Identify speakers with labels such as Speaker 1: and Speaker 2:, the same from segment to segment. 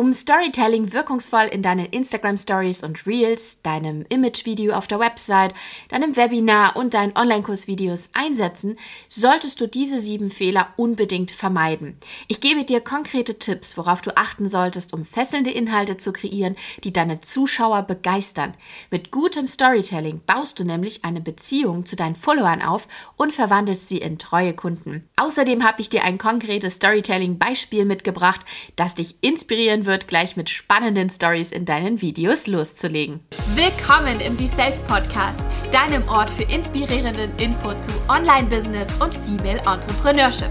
Speaker 1: Um Storytelling wirkungsvoll in deinen Instagram Stories und Reels, deinem Image-Video auf der Website, deinem Webinar und deinen Online-Kurs-Videos einsetzen, solltest du diese sieben Fehler unbedingt vermeiden. Ich gebe dir konkrete Tipps, worauf du achten solltest, um fesselnde Inhalte zu kreieren, die deine Zuschauer begeistern. Mit gutem Storytelling baust du nämlich eine Beziehung zu deinen Followern auf und verwandelst sie in treue Kunden. Außerdem habe ich dir ein konkretes Storytelling-Beispiel mitgebracht, das dich inspirieren inspirieren wird, gleich mit spannenden Stories in deinen Videos loszulegen.
Speaker 2: Willkommen im Be Safe Podcast, deinem Ort für inspirierenden Input zu Online-Business und Female Entrepreneurship.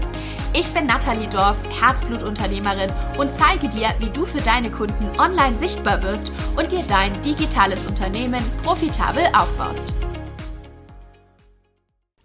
Speaker 2: Ich bin Nathalie Dorf, Herzblutunternehmerin und zeige dir, wie du für deine Kunden online sichtbar wirst und dir dein digitales Unternehmen profitabel aufbaust.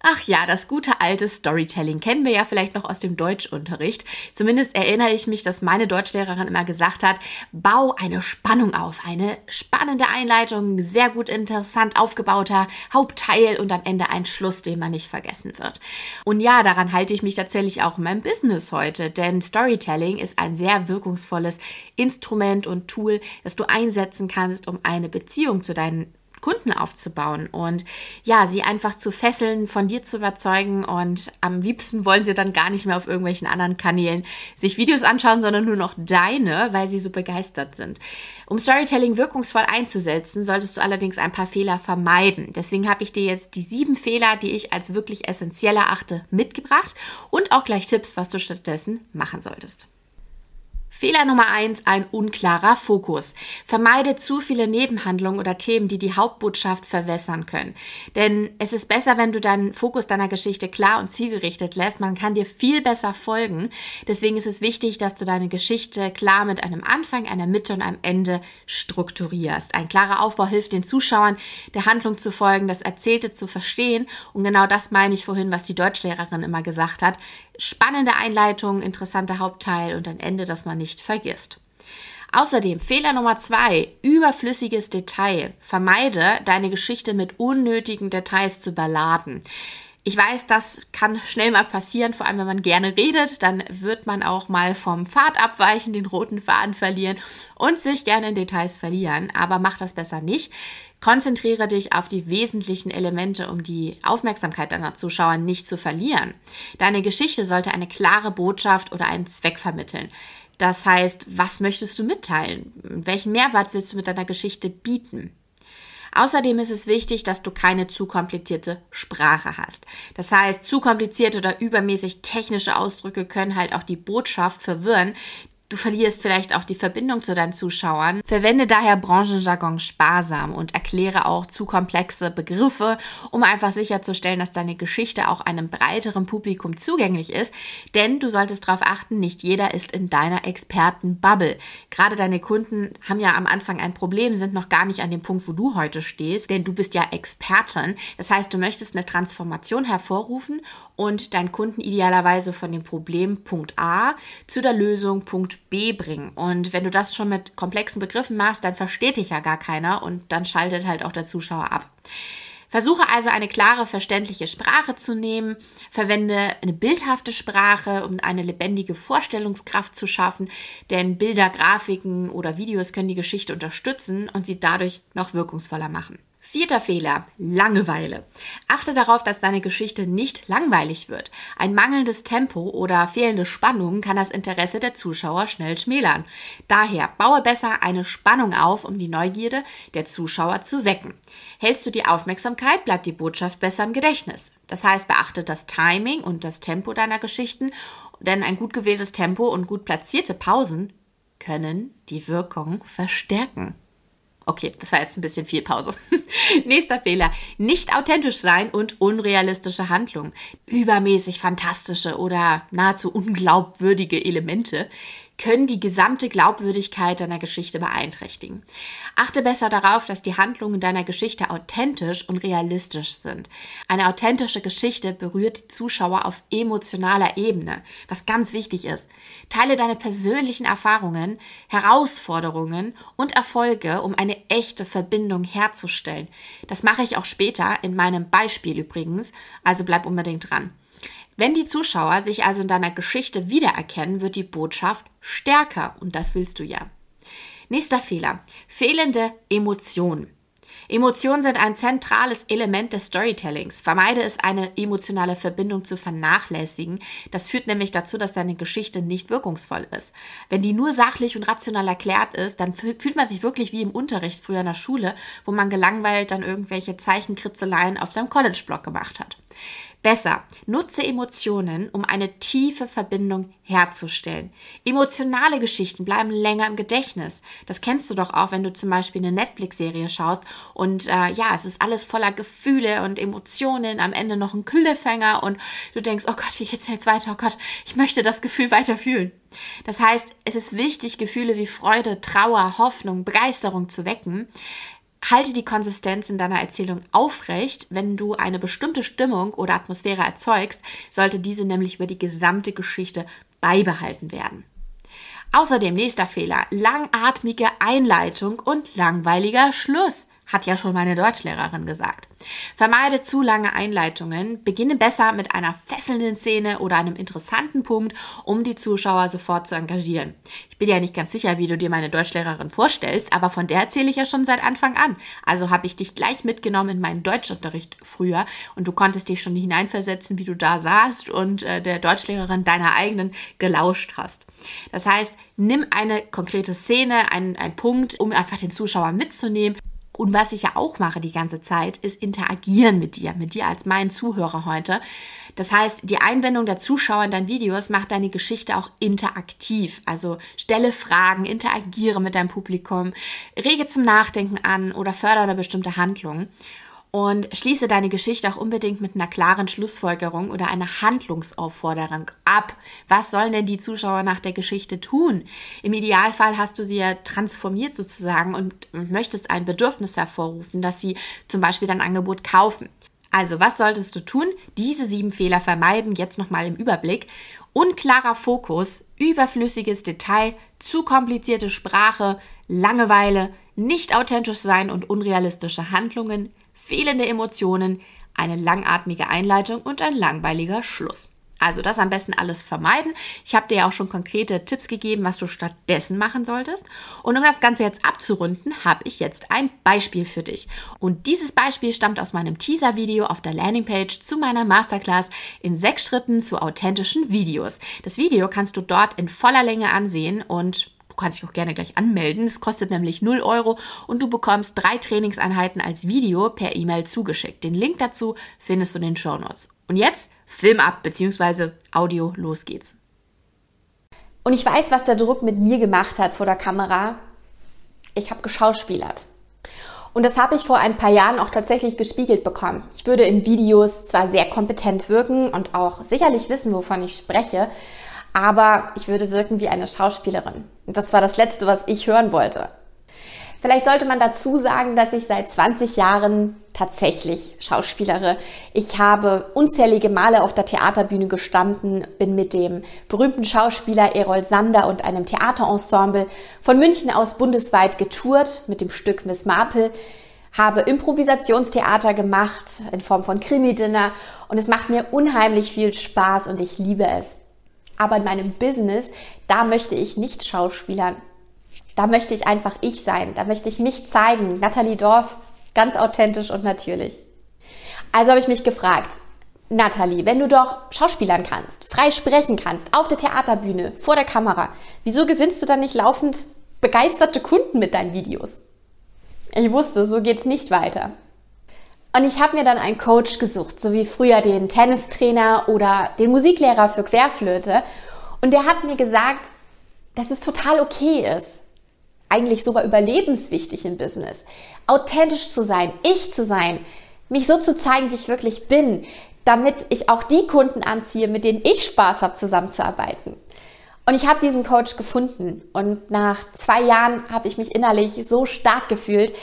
Speaker 1: Ach ja, das gute alte Storytelling kennen wir ja vielleicht noch aus dem Deutschunterricht. Zumindest erinnere ich mich, dass meine Deutschlehrerin immer gesagt hat, bau eine Spannung auf, eine spannende Einleitung, sehr gut interessant aufgebauter Hauptteil und am Ende ein Schluss, den man nicht vergessen wird. Und ja, daran halte ich mich tatsächlich auch in meinem Business heute, denn Storytelling ist ein sehr wirkungsvolles Instrument und Tool, das du einsetzen kannst, um eine Beziehung zu deinen Kunden aufzubauen und ja, sie einfach zu fesseln, von dir zu überzeugen und am liebsten wollen sie dann gar nicht mehr auf irgendwelchen anderen Kanälen sich Videos anschauen, sondern nur noch deine, weil sie so begeistert sind. Um Storytelling wirkungsvoll einzusetzen, solltest du allerdings ein paar Fehler vermeiden. Deswegen habe ich dir jetzt die sieben Fehler, die ich als wirklich essentiell erachte, mitgebracht und auch gleich Tipps, was du stattdessen machen solltest. Fehler Nummer eins: ein unklarer Fokus. Vermeide zu viele Nebenhandlungen oder Themen, die die Hauptbotschaft verwässern können. Denn es ist besser, wenn du deinen Fokus deiner Geschichte klar und zielgerichtet lässt. Man kann dir viel besser folgen. Deswegen ist es wichtig, dass du deine Geschichte klar mit einem Anfang, einer Mitte und einem Ende strukturierst. Ein klarer Aufbau hilft den Zuschauern, der Handlung zu folgen, das Erzählte zu verstehen. Und genau das meine ich vorhin, was die Deutschlehrerin immer gesagt hat spannende Einleitung, interessanter Hauptteil und ein Ende, das man nicht vergisst. Außerdem Fehler Nummer zwei, überflüssiges Detail. Vermeide, deine Geschichte mit unnötigen Details zu überladen. Ich weiß, das kann schnell mal passieren, vor allem wenn man gerne redet, dann wird man auch mal vom Pfad abweichen, den roten Faden verlieren und sich gerne in Details verlieren. Aber mach das besser nicht. Konzentriere dich auf die wesentlichen Elemente, um die Aufmerksamkeit deiner Zuschauer nicht zu verlieren. Deine Geschichte sollte eine klare Botschaft oder einen Zweck vermitteln. Das heißt, was möchtest du mitteilen? Welchen Mehrwert willst du mit deiner Geschichte bieten? Außerdem ist es wichtig, dass du keine zu komplizierte Sprache hast. Das heißt, zu komplizierte oder übermäßig technische Ausdrücke können halt auch die Botschaft verwirren, Du verlierst vielleicht auch die Verbindung zu deinen Zuschauern. Verwende daher Branchenjargon sparsam und erkläre auch zu komplexe Begriffe, um einfach sicherzustellen, dass deine Geschichte auch einem breiteren Publikum zugänglich ist. Denn du solltest darauf achten, nicht jeder ist in deiner Expertenbubble. Gerade deine Kunden haben ja am Anfang ein Problem, sind noch gar nicht an dem Punkt, wo du heute stehst, denn du bist ja Expertin. Das heißt, du möchtest eine Transformation hervorrufen und deinen Kunden idealerweise von dem Problem Punkt A zu der Lösung Punkt B bringen. Und wenn du das schon mit komplexen Begriffen machst, dann versteht dich ja gar keiner und dann schaltet halt auch der Zuschauer ab. Versuche also eine klare, verständliche Sprache zu nehmen. Verwende eine bildhafte Sprache, um eine lebendige Vorstellungskraft zu schaffen, denn Bilder, Grafiken oder Videos können die Geschichte unterstützen und sie dadurch noch wirkungsvoller machen. Vierter Fehler, Langeweile. Achte darauf, dass deine Geschichte nicht langweilig wird. Ein mangelndes Tempo oder fehlende Spannung kann das Interesse der Zuschauer schnell schmälern. Daher baue besser eine Spannung auf, um die Neugierde der Zuschauer zu wecken. Hältst du die Aufmerksamkeit, bleibt die Botschaft besser im Gedächtnis. Das heißt, beachte das Timing und das Tempo deiner Geschichten, denn ein gut gewähltes Tempo und gut platzierte Pausen können die Wirkung verstärken. Okay, das war jetzt ein bisschen viel Pause. Nächster Fehler. Nicht authentisch sein und unrealistische Handlungen. Übermäßig fantastische oder nahezu unglaubwürdige Elemente können die gesamte Glaubwürdigkeit deiner Geschichte beeinträchtigen. Achte besser darauf, dass die Handlungen deiner Geschichte authentisch und realistisch sind. Eine authentische Geschichte berührt die Zuschauer auf emotionaler Ebene, was ganz wichtig ist. Teile deine persönlichen Erfahrungen, Herausforderungen und Erfolge, um eine echte Verbindung herzustellen. Das mache ich auch später in meinem Beispiel übrigens, also bleib unbedingt dran. Wenn die Zuschauer sich also in deiner Geschichte wiedererkennen, wird die Botschaft stärker und das willst du ja. Nächster Fehler. Fehlende Emotionen. Emotionen sind ein zentrales Element des Storytellings. Vermeide es, eine emotionale Verbindung zu vernachlässigen. Das führt nämlich dazu, dass deine Geschichte nicht wirkungsvoll ist. Wenn die nur sachlich und rational erklärt ist, dann fühlt man sich wirklich wie im Unterricht früher in der Schule, wo man gelangweilt dann irgendwelche Zeichenkritzeleien auf seinem College-Blog gemacht hat. Besser, nutze Emotionen, um eine tiefe Verbindung herzustellen. Emotionale Geschichten bleiben länger im Gedächtnis. Das kennst du doch auch, wenn du zum Beispiel eine Netflix-Serie schaust und äh, ja, es ist alles voller Gefühle und Emotionen, am Ende noch ein Cliffhanger und du denkst, oh Gott, wie geht's jetzt weiter? Oh Gott, ich möchte das Gefühl weiter fühlen. Das heißt, es ist wichtig, Gefühle wie Freude, Trauer, Hoffnung, Begeisterung zu wecken. Halte die Konsistenz in deiner Erzählung aufrecht. Wenn du eine bestimmte Stimmung oder Atmosphäre erzeugst, sollte diese nämlich über die gesamte Geschichte beibehalten werden. Außerdem nächster Fehler, langatmige Einleitung und langweiliger Schluss hat ja schon meine Deutschlehrerin gesagt. Vermeide zu lange Einleitungen, beginne besser mit einer fesselnden Szene oder einem interessanten Punkt, um die Zuschauer sofort zu engagieren. Ich bin ja nicht ganz sicher, wie du dir meine Deutschlehrerin vorstellst, aber von der erzähle ich ja schon seit Anfang an. Also habe ich dich gleich mitgenommen in meinen Deutschunterricht früher und du konntest dich schon hineinversetzen, wie du da saßt und äh, der Deutschlehrerin deiner eigenen gelauscht hast. Das heißt, nimm eine konkrete Szene, einen, einen Punkt, um einfach den Zuschauer mitzunehmen und was ich ja auch mache die ganze Zeit, ist interagieren mit dir, mit dir als mein Zuhörer heute. Das heißt, die Einbindung der Zuschauer in deinen Videos macht deine Geschichte auch interaktiv. Also stelle Fragen, interagiere mit deinem Publikum, rege zum Nachdenken an oder fördere eine bestimmte Handlung und schließe deine Geschichte auch unbedingt mit einer klaren Schlussfolgerung oder einer Handlungsaufforderung ab. Was sollen denn die Zuschauer nach der Geschichte tun? Im Idealfall hast du sie ja transformiert sozusagen und möchtest ein Bedürfnis hervorrufen, dass sie zum Beispiel dein Angebot kaufen. Also, was solltest du tun? Diese sieben Fehler vermeiden, jetzt nochmal im Überblick. Unklarer Fokus, überflüssiges Detail, zu komplizierte Sprache, Langeweile, nicht authentisch sein und unrealistische Handlungen, fehlende Emotionen, eine langatmige Einleitung und ein langweiliger Schluss. Also das am besten alles vermeiden. Ich habe dir ja auch schon konkrete Tipps gegeben, was du stattdessen machen solltest. Und um das Ganze jetzt abzurunden, habe ich jetzt ein Beispiel für dich. Und dieses Beispiel stammt aus meinem Teaser-Video auf der Landingpage zu meiner Masterclass in sechs Schritten zu authentischen Videos. Das Video kannst du dort in voller Länge ansehen und Du kannst dich auch gerne gleich anmelden. Es kostet nämlich 0 Euro und du bekommst drei Trainingseinheiten als Video per E-Mail zugeschickt. Den Link dazu findest du in den Show Notes. Und jetzt Film ab bzw. Audio, los geht's.
Speaker 2: Und ich weiß, was der Druck mit mir gemacht hat vor der Kamera. Ich habe geschauspielert. Und das habe ich vor ein paar Jahren auch tatsächlich gespiegelt bekommen. Ich würde in Videos zwar sehr kompetent wirken und auch sicherlich wissen, wovon ich spreche, aber ich würde wirken wie eine Schauspielerin. Und das war das Letzte, was ich hören wollte. Vielleicht sollte man dazu sagen, dass ich seit 20 Jahren tatsächlich schauspielere. Ich habe unzählige Male auf der Theaterbühne gestanden, bin mit dem berühmten Schauspieler Errol Sander und einem Theaterensemble von München aus bundesweit getourt mit dem Stück Miss Marple, habe Improvisationstheater gemacht in Form von Krimi-Dinner und es macht mir unheimlich viel Spaß und ich liebe es. Aber in meinem Business, da möchte ich nicht schauspielern. Da möchte ich einfach ich sein. Da möchte ich mich zeigen. Nathalie Dorf, ganz authentisch und natürlich. Also habe ich mich gefragt, Nathalie, wenn du doch schauspielern kannst, frei sprechen kannst, auf der Theaterbühne, vor der Kamera, wieso gewinnst du dann nicht laufend begeisterte Kunden mit deinen Videos? Ich wusste, so geht's nicht weiter. Und ich habe mir dann einen Coach gesucht, so wie früher den Tennistrainer oder den Musiklehrer für Querflöte. Und der hat mir gesagt, dass es total okay ist, eigentlich sogar überlebenswichtig im Business, authentisch zu sein, ich zu sein, mich so zu zeigen, wie ich wirklich bin, damit ich auch die Kunden anziehe, mit denen ich Spaß habe, zusammenzuarbeiten. Und ich habe diesen Coach gefunden und nach zwei Jahren habe ich mich innerlich so stark gefühlt,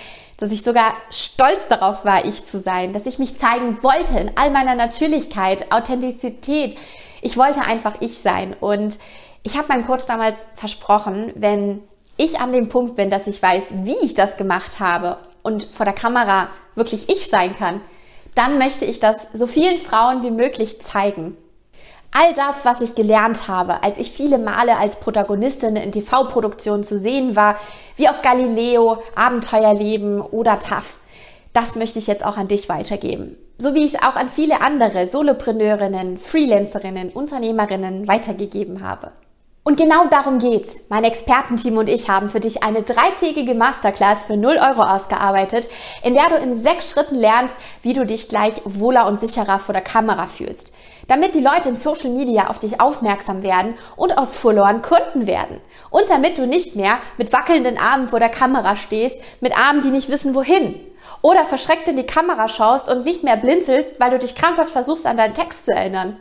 Speaker 2: dass ich sogar stolz darauf war, ich zu sein, dass ich mich zeigen wollte in all meiner Natürlichkeit, Authentizität. Ich wollte einfach ich sein und ich habe meinem Coach damals versprochen, wenn ich an dem Punkt bin, dass ich weiß, wie ich das gemacht habe und vor der Kamera wirklich ich sein kann, dann möchte ich das so vielen Frauen wie möglich zeigen. All das, was ich gelernt habe, als ich viele Male als Protagonistin in TV-Produktionen zu sehen war, wie auf Galileo, Abenteuerleben oder TAF, das möchte ich jetzt auch an dich weitergeben. So wie ich es auch an viele andere Solopreneurinnen, Freelancerinnen, Unternehmerinnen weitergegeben habe. Und genau darum geht's. Mein Expertenteam und ich haben für dich eine dreitägige Masterclass für 0 Euro ausgearbeitet, in der du in sechs Schritten lernst, wie du dich gleich wohler und sicherer vor der Kamera fühlst. Damit die Leute in Social Media auf dich aufmerksam werden und aus Followern Kunden werden. Und damit du nicht mehr mit wackelnden Armen vor der Kamera stehst, mit Armen, die nicht wissen wohin. Oder verschreckt in die Kamera schaust und nicht mehr blinzelst, weil du dich krampfhaft versuchst, an deinen Text zu erinnern.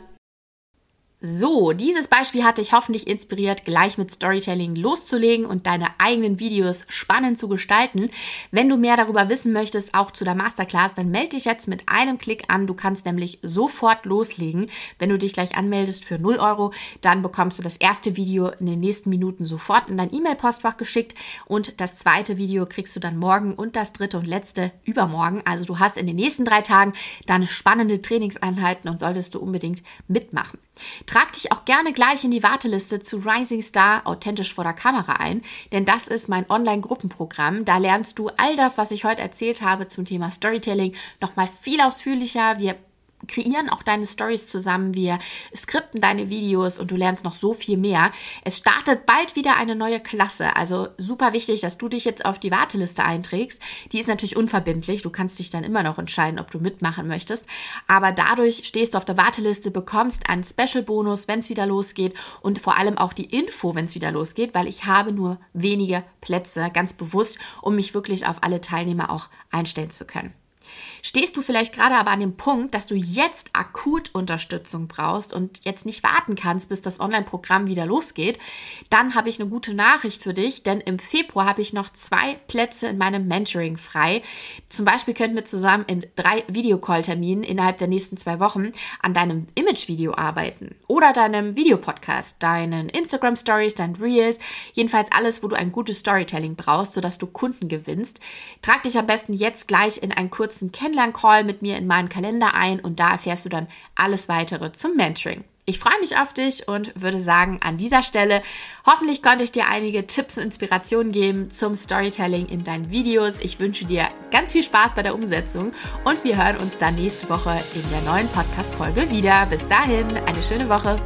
Speaker 1: So, dieses Beispiel hat dich hoffentlich inspiriert, gleich mit Storytelling loszulegen und deine eigenen Videos spannend zu gestalten. Wenn du mehr darüber wissen möchtest, auch zu der Masterclass, dann melde dich jetzt mit einem Klick an. Du kannst nämlich sofort loslegen. Wenn du dich gleich anmeldest für 0 Euro, dann bekommst du das erste Video in den nächsten Minuten sofort in dein E-Mail-Postfach geschickt und das zweite Video kriegst du dann morgen und das dritte und letzte übermorgen. Also du hast in den nächsten drei Tagen dann spannende Trainingseinheiten und solltest du unbedingt mitmachen. Trag dich auch gerne gleich in die Warteliste zu Rising Star authentisch vor der Kamera ein, denn das ist mein Online-Gruppenprogramm. Da lernst du all das, was ich heute erzählt habe zum Thema Storytelling, nochmal viel ausführlicher. Wir kreieren auch deine Stories zusammen, wir skripten deine Videos und du lernst noch so viel mehr. Es startet bald wieder eine neue Klasse, also super wichtig, dass du dich jetzt auf die Warteliste einträgst. Die ist natürlich unverbindlich, du kannst dich dann immer noch entscheiden, ob du mitmachen möchtest, aber dadurch stehst du auf der Warteliste, bekommst einen Special Bonus, wenn es wieder losgeht und vor allem auch die Info, wenn es wieder losgeht, weil ich habe nur wenige Plätze, ganz bewusst, um mich wirklich auf alle Teilnehmer auch einstellen zu können. Stehst du vielleicht gerade aber an dem Punkt, dass du jetzt akut Unterstützung brauchst und jetzt nicht warten kannst, bis das Online-Programm wieder losgeht, dann habe ich eine gute Nachricht für dich, denn im Februar habe ich noch zwei Plätze in meinem Mentoring frei. Zum Beispiel könnten wir zusammen in drei Videocall-Terminen innerhalb der nächsten zwei Wochen an deinem Image-Video arbeiten oder deinem Videopodcast, deinen Instagram-Stories, deinen Reels, jedenfalls alles, wo du ein gutes Storytelling brauchst, sodass du Kunden gewinnst. Trag dich am besten jetzt gleich in einen kurzen Kennenlernen Kennenlern-Call mit mir in meinen Kalender ein und da erfährst du dann alles weitere zum Mentoring. Ich freue mich auf dich und würde sagen, an dieser Stelle, hoffentlich konnte ich dir einige Tipps und Inspirationen geben zum Storytelling in deinen Videos. Ich wünsche dir ganz viel Spaß bei der Umsetzung und wir hören uns dann nächste Woche in der neuen Podcast-Folge wieder. Bis dahin, eine schöne Woche.